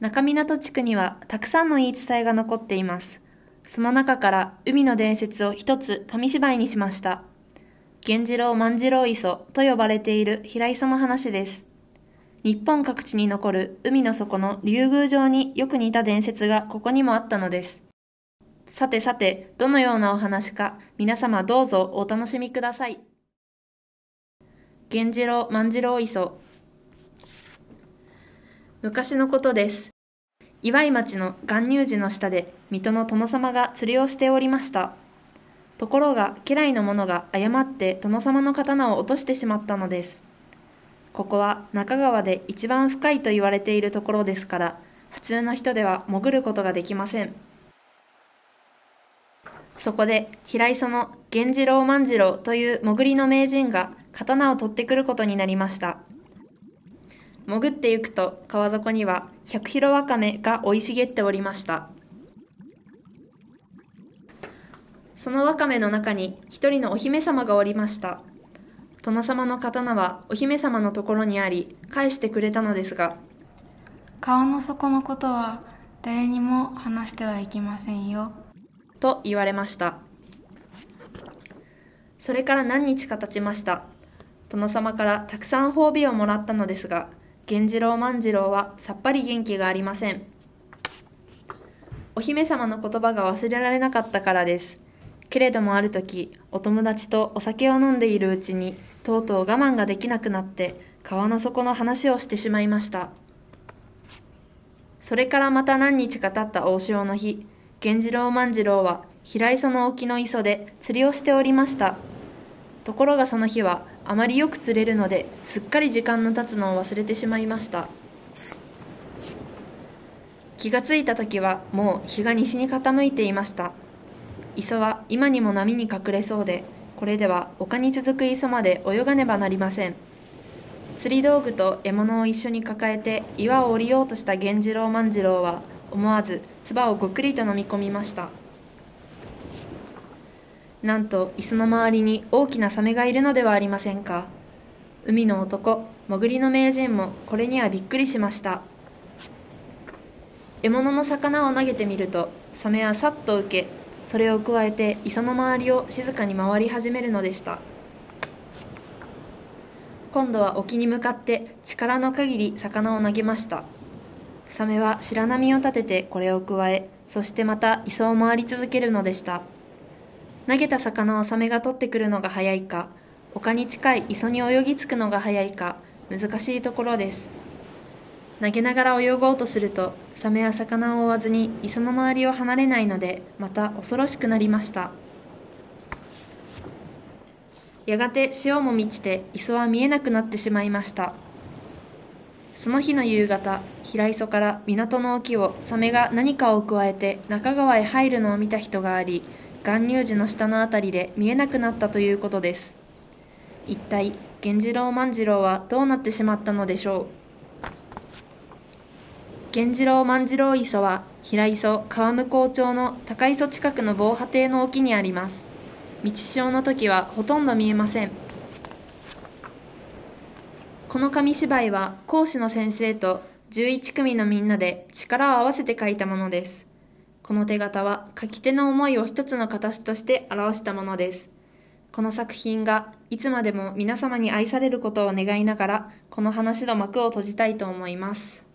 中港地区にはたくさんの言い伝えが残っています。その中から海の伝説を一つ紙芝居にしました。源次郎万次郎磯と呼ばれている平磯の話です。日本各地に残る海の底の竜宮城によく似た伝説がここにもあったのです。さてさて、どのようなお話か皆様どうぞお楽しみください。源次郎万次郎磯昔のことです。岩井町の巌流寺の下で水戸の殿様が釣りをしておりました。ところが家来の者が誤って殿様の刀を落としてしまったのです。ここは中川で一番深いと言われているところですから、普通の人では潜ることができません。そこで平磯の源次郎万次郎という潜りの名人が刀を取ってくることになりました。潜ってゆくと川底には百広わかめが生い茂っておりました。そのわかめの中に一人のお姫様がおりました。殿様の刀はお姫様のところにあり、返してくれたのですが、川の底のことは誰にも話してはいけませんよ。と言われました。それから何日か経ちました。殿様からたくさん褒美をもらったのですが、源次郎万次郎はさっぱり元気がありません。お姫様の言葉が忘れられなかったからです。けれどもある時、お友達とお酒を飲んでいるうちに、とうとう我慢ができなくなって、川の底の話をしてしまいました。それからまた何日か経った大潮の日、源次郎万次郎は平磯の沖の磯で釣りをしておりました。ところがその日はあまりよく釣れるのですっかり時間の経つのを忘れてしまいました。気がついた時はもう日が西に傾いていました。磯は今にも波に隠れそうで、これでは丘に続く磯まで泳がねばなりません。釣り道具と獲物を一緒に抱えて岩を降りようとした源次郎万次郎は思わず唾をごくりと飲み込みましたなんと椅子の周りに大きなサメがいるのではありませんか。海の男潜りの名人もこれにはびっくりしました。獲物の魚を投げてみるとサメはさっと受けそれを加えて磯の周りを静かに回り始めるのでした。今度は沖に向かって力の限り魚を投げました。サメは白波を立ててこれを加えそしてまた磯を回り続けるのでした。投げた魚をサメが取ってくるのが早いか丘に近い磯に泳ぎ着くのが早いか難しいところです。投げながら泳ごうとするとサメは魚を追わずに磯の周りを離れないのでまた恐ろしくなりました。やがて潮も満ちて磯は見えなくなってしまいました。その日の夕方平磯から港の沖をサメが何かを加えて中川へ入るのを見た人があり巌流寺の下のあたりで見えなくなったということです。一体源次郎万次郎はどうなってしまったのでしょう？源次郎万次郎磯は平磯川向こう町の高磯近くの防波堤の沖にあります。道潮の時はほとんど見えません。この紙芝居は講師の先生と11組のみんなで力を合わせて書いたものです。この手形は書き手の思いを一つの形として表したものです。この作品がいつまでも皆様に愛されることを願いながらこの話の幕を閉じたいと思います。